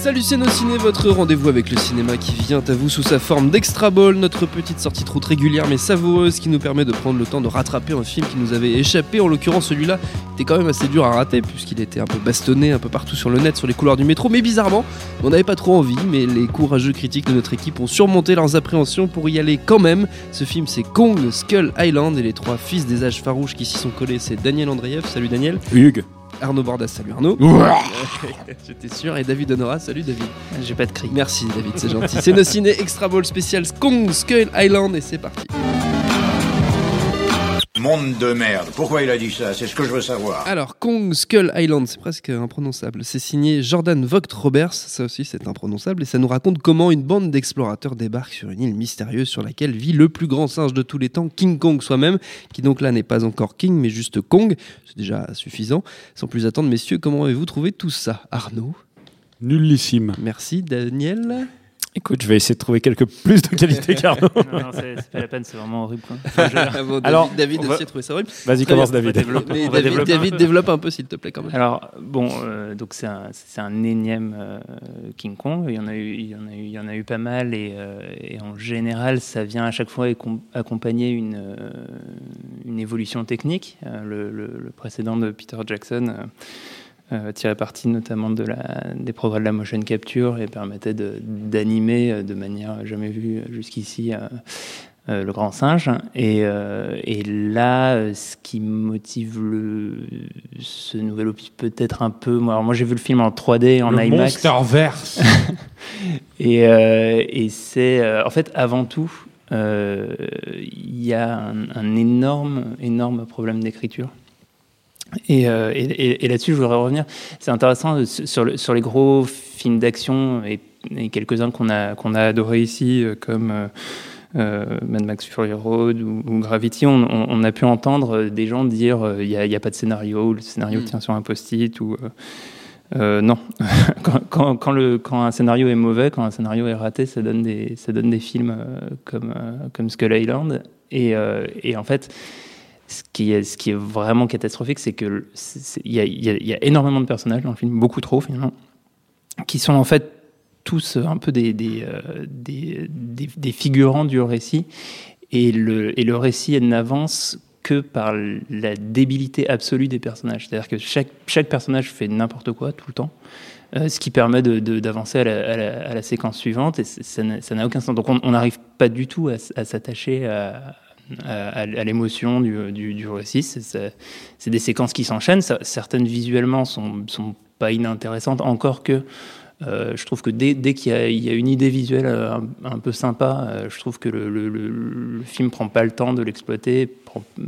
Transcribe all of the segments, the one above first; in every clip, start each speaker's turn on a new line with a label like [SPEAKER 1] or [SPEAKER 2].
[SPEAKER 1] Salut ciné, votre rendez-vous avec le cinéma qui vient à vous sous sa forme d'extra ball, notre petite sortie de route régulière mais savoureuse qui nous permet de prendre le temps de rattraper un film qui nous avait échappé. En l'occurrence celui-là était quand même assez dur à rater puisqu'il était un peu bastonné un peu partout sur le net, sur les couloirs du métro, mais bizarrement on n'avait pas trop envie, mais les courageux critiques de notre équipe ont surmonté leurs appréhensions pour y aller quand même. Ce film c'est Kong Skull Island et les trois fils des âges farouches qui s'y sont collés c'est Daniel Andreev, salut Daniel.
[SPEAKER 2] Hugues.
[SPEAKER 1] Arnaud Bordas, salut Arnaud. J'étais sûr. Et David Honora, salut David.
[SPEAKER 3] J'ai pas de cri.
[SPEAKER 1] Merci David, c'est gentil. c'est nos ciné Extra Ball spécial Kong Skull Island et c'est parti.
[SPEAKER 4] Monde de merde. Pourquoi il a dit ça? C'est ce que je veux savoir.
[SPEAKER 1] Alors, Kong Skull Island, c'est presque imprononçable. C'est signé Jordan Vogt Roberts, ça aussi c'est imprononçable, et ça nous raconte comment une bande d'explorateurs débarque sur une île mystérieuse sur laquelle vit le plus grand singe de tous les temps, King Kong soi-même, qui donc là n'est pas encore King, mais juste Kong. C'est déjà suffisant. Sans plus attendre, messieurs, comment avez-vous trouvé tout ça Arnaud?
[SPEAKER 2] Nullissime.
[SPEAKER 1] Merci. Daniel
[SPEAKER 2] Écoute, je vais essayer de trouver quelques plus de qualité qu'Arnaud.
[SPEAKER 3] non, non, c'est pas la peine, c'est vraiment horrible. Quoi.
[SPEAKER 1] Bon, David,
[SPEAKER 2] Alors,
[SPEAKER 1] David
[SPEAKER 2] on
[SPEAKER 1] aussi
[SPEAKER 2] va-
[SPEAKER 1] a trouvé ça horrible.
[SPEAKER 2] Vas-y, commence
[SPEAKER 3] va
[SPEAKER 2] David.
[SPEAKER 1] Mais
[SPEAKER 3] va
[SPEAKER 1] David,
[SPEAKER 3] développer.
[SPEAKER 1] David, développe un peu s'il te plaît quand même.
[SPEAKER 3] Alors bon, euh, donc c'est un, énième euh, King Kong. Il y en a eu, il y en a eu, il y en a eu pas mal et, euh, et en général, ça vient à chaque fois accompagner une euh, une évolution technique. Euh, le, le- le précédent de Peter Jackson. Euh, tirait parti notamment de la, des progrès de la motion capture et permettait d'animer euh, de manière jamais vue jusqu'ici euh, euh, le grand singe. Et, euh, et là, ce qui motive le, ce nouvel opus peut-être un peu. Moi, alors moi j'ai vu le film en 3D, en
[SPEAKER 2] Le
[SPEAKER 3] IMAX.
[SPEAKER 2] Monsterverse.
[SPEAKER 3] Et, euh, et c'est en fait avant tout, il y a un, un énorme, énorme problème d'écriture. Et, euh, et- là-dessus, je voudrais revenir. C'est intéressant euh, sur, le- sur les gros films d'action et, et quelques-uns qu'on a, qu'on a adorés ici, euh, comme euh, Mad Max Fury Road ou, ou Gravity. On, on- on a pu entendre des gens dire il n'y a, pas de scénario, ou le scénario
[SPEAKER 1] Mm.
[SPEAKER 3] tient sur un post-it. Ou, euh, non, quand, quand- quand le, quand un scénario est mauvais, quand un scénario est raté, ça donne des, ça donne des films comme, comme Skull Island. Et, et en fait, ce qui est, vraiment catastrophique, c'est que c'est- c'est- il y a, énormément de personnages dans le film, beaucoup trop finalement, qui sont en fait tous un peu euh, des, figurants du récit. Et le, et le récit n'avance que par la débilité absolue des personnages. C'est-à-dire que chaque, personnage fait n'importe quoi tout le temps. euh, ce qui permet d'avancer à, la, séquence suivante, et ça n'a aucun sens. Donc on n'arrive pas du tout à, à s'attacher à, à, l'émotion du, du, récit. C'est- des séquences qui s'enchaînent. Certaines visuellement sont, sont pas inintéressantes, encore que euh, je trouve que dès, dès qu'il y, y a une idée visuelle euh, un, peu sympa, euh, je trouve que le, le, le, film prend pas le temps de l'exploiter,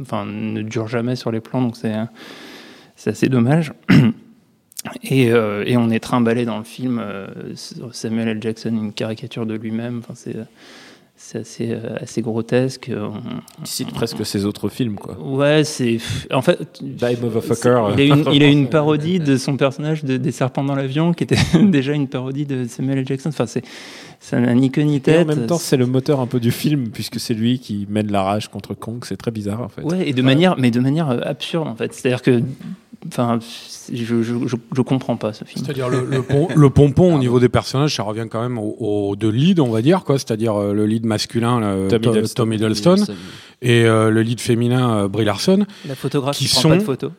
[SPEAKER 3] enfin ne dure jamais sur les plans, donc c'est assez dommage. Et, et on est trimballé dans le film. Samuel L. Jackson, une caricature de lui-même. Enfin, c'est c'est assez, euh, assez grotesque. On-
[SPEAKER 2] Cite presque ses autres films, quoi.
[SPEAKER 3] Ouais, c'est. En fait.
[SPEAKER 2] Die Motherfucker.
[SPEAKER 3] Il a, une, il a une parodie de son personnage de, des serpents dans l'avion qui était déjà une parodie de Samuel L. Jackson. Enfin, c'est, ça n'a ni queue ni
[SPEAKER 2] Et
[SPEAKER 3] tête.
[SPEAKER 2] en même temps, c'est le moteur un peu du film, puisque c'est lui qui mène la rage contre Kong. C'est très bizarre, en fait.
[SPEAKER 3] Ouais, et de manière, mais de manière euh, absurde en fait. C'est-à-dire que, enfin, je, je, je, je comprends pas ce film.
[SPEAKER 5] C'est-à-dire le, le, pom- le pompon au niveau des personnages, ça revient quand même au, au deux leads, on va dire, quoi. C'est-à-dire euh, le lead masculin, euh,
[SPEAKER 2] Tom
[SPEAKER 5] Tom,
[SPEAKER 2] Hiddleston.
[SPEAKER 5] Tom Hiddleston, et euh, le lead féminin, euh, Brie Larson,
[SPEAKER 3] La photographe
[SPEAKER 5] Qui
[SPEAKER 3] qui, prend
[SPEAKER 5] sont-
[SPEAKER 3] pas de photos.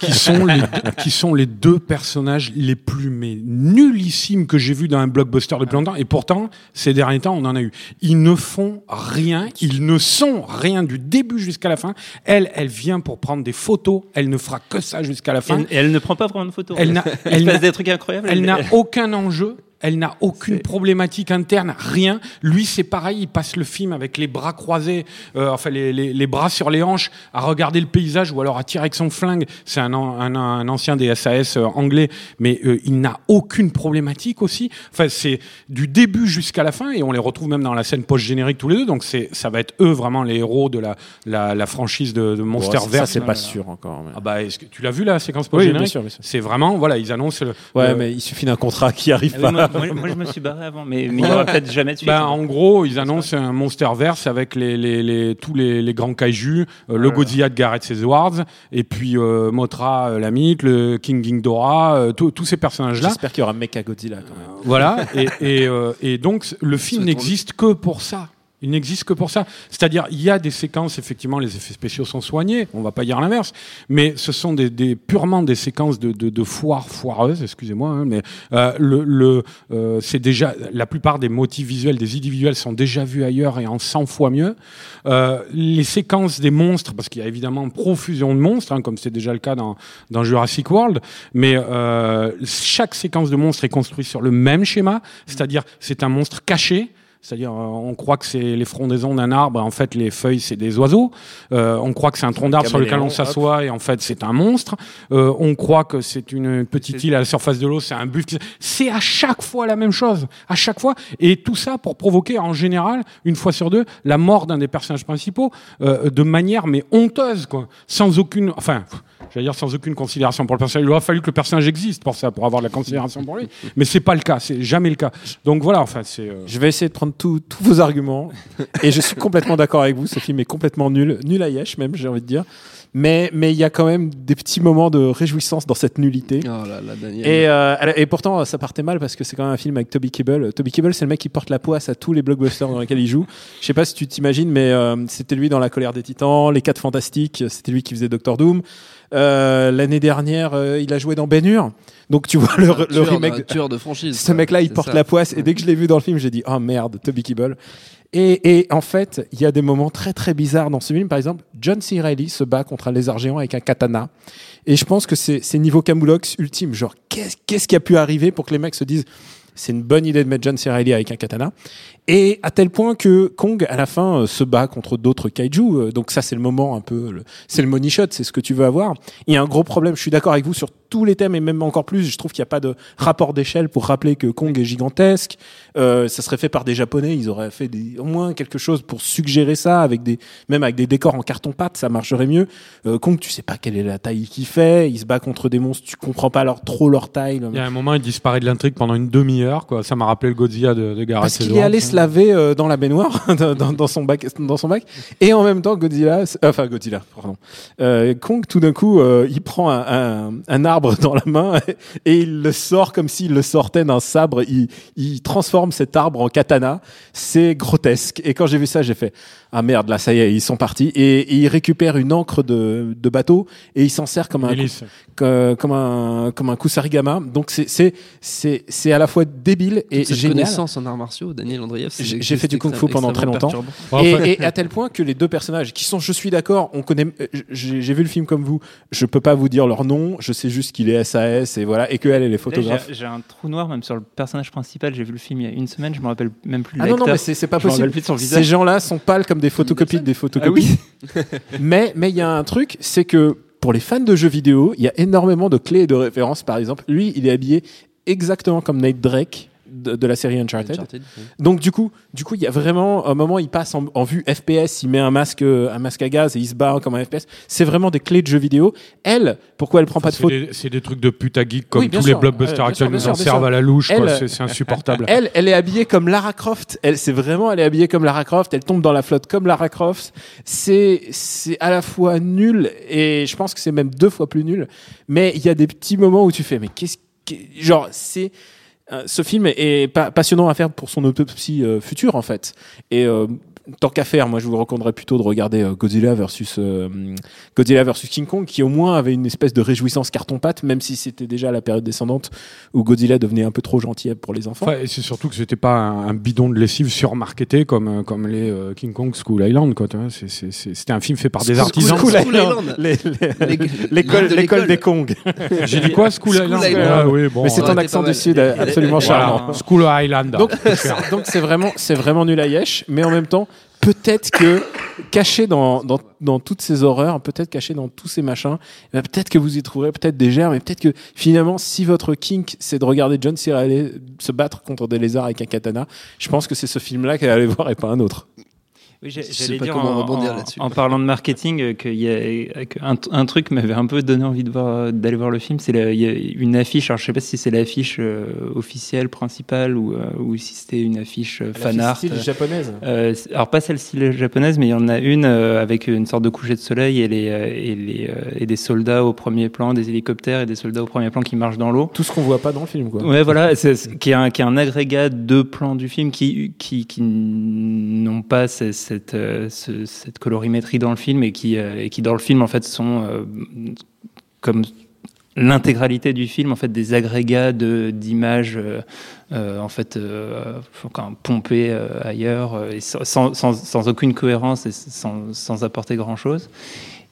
[SPEAKER 5] qui sont les, qui sont les deux personnages les plus mais nullissimes que j'ai vus dans un blockbuster depuis longtemps. Et pourtant, ces derniers temps, on en a eu. Ils ne font rien, ils ne sont rien du début jusqu'à la fin. Elle, elle vient pour prendre des photos. Elle ne fera que ça jusqu'à la fin.
[SPEAKER 3] Et, et elle ne prend pas vraiment de photos.
[SPEAKER 5] Elle elle n'a-
[SPEAKER 3] passe des trucs incroyables.
[SPEAKER 5] Elle n'a aucun enjeu. Elle n'a aucune problématique interne, rien. Lui, c'est pareil, il passe le film avec les bras croisés, euh, enfin les, les, les bras sur les hanches, à regarder le paysage ou alors à tirer avec son flingue. C'est un, an- un, un ancien des SAS euh, anglais, mais euh, il n'a aucune problématique aussi. Enfin, c'est du début jusqu'à la fin et on les retrouve même dans la scène post-générique tous les deux. Donc c'est, ça va être eux vraiment les héros de la, la, la franchise de, de
[SPEAKER 2] Bon,
[SPEAKER 5] Monsterverse.
[SPEAKER 2] ça, c'est pas sûr encore. mais-
[SPEAKER 5] Ah bah, est-ce que tu l'as vu la séquence
[SPEAKER 2] Oui, bien
[SPEAKER 5] post-générique
[SPEAKER 2] sûr, bien sûr.
[SPEAKER 5] C'est vraiment, voilà, ils annoncent. le-
[SPEAKER 2] Ouais,
[SPEAKER 5] le-
[SPEAKER 2] mais il suffit d'un contrat qui arrive
[SPEAKER 3] oui,
[SPEAKER 2] pas.
[SPEAKER 3] moi, je me suis barré avant, mais mais il y aura peut-être jamais de suite.
[SPEAKER 5] Ben, en gros, ils annoncent un Monsterverse avec les, les, les, tous les, les grands kaijus, euh, le. Godzilla de Gareth Edwards, et puis euh, Mothra, euh, la mythe, le King Ghidorah, euh, tous tous ces personnages-là.
[SPEAKER 2] J'espère qu'il y aura Mecha Godzilla quand même.
[SPEAKER 5] Voilà, et, et, euh, et donc le film n'existe que pour ça. Il n'existe que pour ça. C'est-à-dire, il y a des séquences, effectivement, les effets spéciaux sont soignés, on va pas dire l'inverse, mais ce sont des, des- purement des séquences de, de, de foire foireuses, excusez-moi, hein, mais euh, le, le, euh, c'est déjà, la plupart des motifs visuels, des idées visuelles sont déjà vus ailleurs et en 100 fois mieux. Euh, les séquences des monstres, parce qu'il y a évidemment profusion de monstres, hein, comme c'est déjà le cas dans, dans Jurassic World, mais euh, chaque séquence de monstres est construite sur le même schéma, c'est-à-dire c'est un monstre caché. C'est-à-dire, euh, on croit que c'est les frondaisons d'un arbre, en fait, les feuilles, c'est des oiseaux. Euh, on croit que c'est un tronc d'arbre sur lequel on s'assoit, et en fait, c'est un monstre. Euh, on croit que c'est une petite île à la surface de l'eau, c'est un buffle. C'est à chaque fois la même chose, à chaque fois. Et tout ça pour provoquer, en général, une fois sur deux, la mort d'un des personnages principaux, euh, de manière mais honteuse, quoi, sans aucune, enfin, pff, j'allais dire sans aucune considération pour le personnage. Il aurait fallu que le personnage existe pour ça, pour avoir de la considération pour lui. Mais c'est pas le cas, c'est jamais le cas. Donc voilà, enfin, c'est. euh,
[SPEAKER 2] Je vais essayer de prendre tous vos arguments et je suis complètement d'accord avec vous. Ce film est complètement nul, nul à yesh même, j'ai envie de dire. Mais mais il y a quand même des petits moments de réjouissance dans cette nullité.
[SPEAKER 1] Oh là là, Daniel.
[SPEAKER 2] Et, euh, et pourtant, ça partait mal parce que c'est quand même un film avec Toby Kebbell. Toby Kebbell, c'est le mec qui porte la poisse à tous les blockbusters dans lesquels il joue. Je sais pas si tu t'imagines, mais euh, c'était lui dans La colère des titans, Les Quatre Fantastiques, c'était lui qui faisait Doctor Doom. Euh, L'année dernière, euh, il a joué dans Ben Hur. Donc tu vois le,
[SPEAKER 1] Un
[SPEAKER 2] le
[SPEAKER 1] tueur,
[SPEAKER 2] remake. de-
[SPEAKER 1] tueur de franchise.
[SPEAKER 2] Ce mec-là, il porte
[SPEAKER 1] ça.
[SPEAKER 2] la poisse. Et dès que je l'ai vu dans le film, j'ai dit, oh merde, Toby Kebbell. Et, et en fait, il y a des moments très très bizarres dans ce film. Par exemple, John C. Reilly se bat contre un lézard géant avec un katana. Et je pense que c'est niveau Camoulox ultime. Genre, qu'est-ce qu'est-ce qui a pu arriver pour que les mecs se disent, c'est une bonne idée de mettre John C. Reilly avec un katana. Et à tel point que Kong, à la fin, euh, se bat contre d'autres kaiju. Euh, Donc ça, c'est le moment un peu, c'est le money shot, c'est ce que tu veux avoir. Il y a un gros problème. Je suis d'accord avec vous sur tous les thèmes et même encore plus. Je trouve qu'il n'y a pas de rapport d'échelle pour rappeler que Kong est gigantesque. Euh, ça serait fait par des Japonais. Ils auraient fait au moins quelque chose pour suggérer ça avec des, même avec des décors en carton pâte, ça marcherait mieux. Kong, tu sais pas quelle est la taille qu'il fait. Il se bat contre des monstres. Tu comprends pas leur, trop leur taille.
[SPEAKER 5] Il y a un moment, il disparaît de l'intrigue pendant une demi-heure, quoi. Ça m'a rappelé le Godzilla de, de Gareth
[SPEAKER 2] Parce qu'il est allé
[SPEAKER 5] hein.
[SPEAKER 2] se laver euh, dans la baignoire, dans, dans- son bac, dans son bac, et en même temps Godzilla, s- enfin Godzilla, pardon, euh, Kong tout d'un coup, euh, il prend un, un- un arbre dans la main et il le sort comme s'il le sortait d'un sabre. Il, il transforme cet arbre en katana. C'est grotesque. Et quand j'ai vu ça, j'ai fait ah merde, là ça y est, ils sont partis. Et, et il récupère une encre de, de bateau et il s'en sert comme un que- comme un comme un kusarigama. Donc c'est c'est c'est c'est à la fois débile et
[SPEAKER 1] cette
[SPEAKER 2] génial.
[SPEAKER 1] connaissance en arts martiaux, Daniel Andreev. c'est-
[SPEAKER 2] J'ai- fait du
[SPEAKER 1] c'est
[SPEAKER 2] kung-fu pendant très longtemps. Et, et à tel point que les deux personnages, qui sont, je suis d'accord, on connaît, euh, j'ai vu le film comme vous, je peux pas vous dire leur nom, je sais juste qu'il est SAS et voilà, et que elle, elle est photographe.
[SPEAKER 3] J'ai un trou noir même sur le personnage principal. J'ai vu le film il y a une semaine, je me rappelle même plus
[SPEAKER 2] Ah non, non, mais c'est c'est pas possible.
[SPEAKER 3] plus de son
[SPEAKER 2] Ces gens-là sont pâles comme des photocopies de des
[SPEAKER 3] Ah
[SPEAKER 2] photocopies.
[SPEAKER 3] oui.
[SPEAKER 2] mais mais il y a un truc, c'est que pour les fans de jeux vidéo, il y a énormément de clés et de références. Par exemple, lui, il est habillé exactement comme Nate Drake de, de la série Uncharted.
[SPEAKER 1] Uncharted, oui.
[SPEAKER 2] Donc du coup, du coup, il y a vraiment un moment, il passe en, en vue FPS, il met un masque, un masque à gaz et il se bat comme un FPS. C'est vraiment des clés de jeux vidéo. Elle, pourquoi elle prend pas de
[SPEAKER 5] c'est
[SPEAKER 2] photo?
[SPEAKER 5] des, c'est des trucs de pute à geek comme
[SPEAKER 2] Oui,
[SPEAKER 5] tous
[SPEAKER 2] sûr.
[SPEAKER 5] les blockbusters actuels nous en servent à la louche, C'est, c'est insupportable.
[SPEAKER 2] Elle, elle est habillée comme Lara Croft. Elle, c'est vraiment, elle est habillée comme Lara Croft. Elle tombe dans la flotte comme Lara Croft. C'est, c'est à la fois nul et je pense que c'est même deux fois plus nul. Mais il y a des petits moments où tu fais, mais qu'est-ce que, genre, c'est, euh, ce film est, est pa- passionnant à faire pour son autopsie euh, future en fait. Et euh, tant qu'à faire, moi je vous recommanderais plutôt de regarder euh, Godzilla versus euh, Godzilla versus King Kong, qui au moins avait une espèce de réjouissance carton-pâte, même si c'était déjà la période descendante où Godzilla devenait un peu trop gentil pour les enfants.
[SPEAKER 5] Enfin, et c'est surtout que c'était pas un, un bidon de lessive surmarketé comme, euh, comme les euh, King Kong School Island. quoi, tu vois. C'est- c'est- c'est- C'était un film fait par des
[SPEAKER 1] School-
[SPEAKER 5] artisans.
[SPEAKER 1] School
[SPEAKER 2] School
[SPEAKER 1] Island.
[SPEAKER 2] Island. Les- les-
[SPEAKER 1] Les-
[SPEAKER 2] L'école
[SPEAKER 1] de
[SPEAKER 2] l'école des Kong.
[SPEAKER 5] J'ai dit quoi School,
[SPEAKER 1] School
[SPEAKER 5] Island,
[SPEAKER 1] Island.
[SPEAKER 5] Ah oui, bon.
[SPEAKER 2] Mais c'est
[SPEAKER 1] été
[SPEAKER 2] accent du sud absolument charmant.
[SPEAKER 5] Voilà, School Island.
[SPEAKER 2] Donc, donc c'est vraiment, c'est vraiment nul à Yesh, mais en même temps, peut-être que caché dans, dans, dans toutes ces horreurs, peut-être caché dans tous ces machins, eh ben, peut-être que vous y trouverez peut-être des germes, et peut-être que finalement, si votre kink, c'est de regarder John C. Reilly se battre contre des lézards avec un katana, je pense que c'est ce film-là qu'elle allait voir et pas un autre.
[SPEAKER 3] Oui, j'allais
[SPEAKER 1] pas
[SPEAKER 3] dire
[SPEAKER 1] comment
[SPEAKER 3] en,
[SPEAKER 1] rebondir
[SPEAKER 3] en-
[SPEAKER 1] là-dessus.
[SPEAKER 3] en parlant de marketing, euh, qu'il y a qu'un- un, truc m'avait un peu donné envie de voir d'aller voir le film. C'est la- il y a une affiche. Alors je sais pas si c'est l'affiche euh, officielle principale ou, euh, ou si c'était une affiche euh, fan art.
[SPEAKER 2] Style japonaise.
[SPEAKER 3] Euh, alors pas celle-ci japonaise, mais il y en a une euh, avec une sorte de coucher de soleil et, les, euh, et, les, euh, et des soldats au premier plan, des hélicoptères et des soldats au premier plan qui marchent dans l'eau.
[SPEAKER 2] Tout ce qu'on voit pas dans le film, quoi.
[SPEAKER 3] Ouais, voilà, c'est, qui, est un, qui est un agrégat de plans du film qui, qui, qui pas cette, euh, ce- cette colorimétrie dans le film et qui, euh, et qui dans le film en fait sont euh, comme l'intégralité du film en fait des agrégats de d'images euh, en fait euh, pompées euh, ailleurs et sans, sans, aucune cohérence et sans, sans apporter grand chose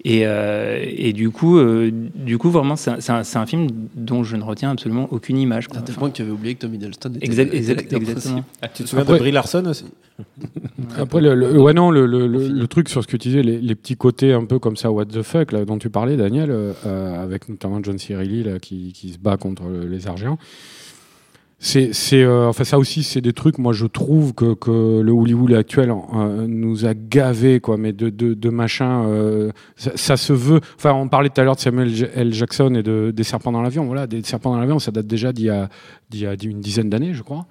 [SPEAKER 3] et, euh, et du coup euh, du coup vraiment c'est un, c'est un, film dont je ne retiens absolument aucune image quoi.
[SPEAKER 1] À tel point que tu avais oublié que Tom Hiddleston était
[SPEAKER 3] Exact- exact- exactement.
[SPEAKER 1] principal.
[SPEAKER 2] Tu te souviens
[SPEAKER 5] Après-
[SPEAKER 2] de Brie Larson aussi?
[SPEAKER 5] Après, le, le- ouais, non, le, le, le, truc sur ce que tu disais, les, les petits côtés un peu comme ça, what the fuck, là, dont tu parlais, Daniel, euh, euh, avec notamment John C. Reilly, là, qui, qui se bat contre le- les Argents. C'est, c'est, euh, enfin, ça aussi, c'est des trucs, moi, je trouve que, que le Hollywood actuel euh, nous a gavé, quoi, mais de, de, de machin, euh, ça, ça se veut. Enfin, on parlait tout à l'heure de Samuel L. Jackson et de, des serpents dans l'avion. Voilà, des serpents dans l'avion, ça date déjà d'il y a, d'il y a une dizaine d'années, je crois.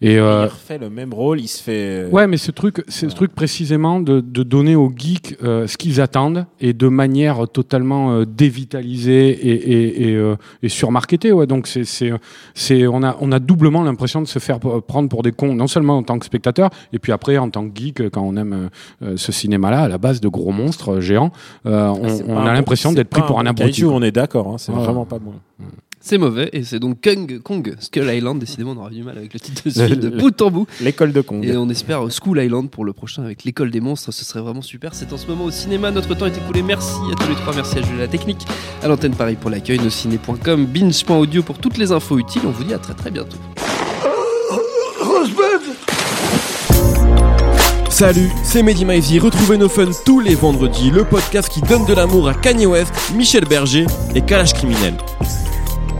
[SPEAKER 5] Et, euh,
[SPEAKER 2] Il refait le même rôle, il se fait.
[SPEAKER 5] Ouais, mais ce truc, c'est ce truc précisément de, de donner aux geeks euh, ce qu'ils attendent et de manière totalement euh, dévitalisée et, et, et, euh, et surmarketée. Ouais. Donc c'est, c'est, c'est, on a, on a doublement l'impression de se faire prendre pour des cons, non seulement en tant que spectateur, et puis après en tant que geek, quand on aime euh, euh, ce cinéma-là, à la base de gros monstres euh, géants, euh, on,
[SPEAKER 2] Ah,
[SPEAKER 5] on a l'impression d'être pris pour un abruti.
[SPEAKER 2] on est d'accord, hein, c'est vraiment pas bon.
[SPEAKER 1] C'est mauvais, et c'est donc Kong, Kong, Skull Island. Décidément, on aura du mal avec le titre de ce film de bout en bout.
[SPEAKER 2] L'école de Kong.
[SPEAKER 1] Et on espère School Island pour le prochain avec l'école des monstres. Ce serait vraiment super. C'est en ce moment au cinéma. Notre temps est écoulé. Merci à tous les trois. Merci à Jules la technique. À l'antenne Paris pour l'accueil. Nosciné.com. Binge.audio pour toutes les infos utiles. On vous dit à très très bientôt.
[SPEAKER 6] Salut, c'est Mehdi Maizy. Retrouvez nos fun tous les vendredis, le podcast qui donne de l'amour à Kanye West, Michel Berger et Kalash Criminel.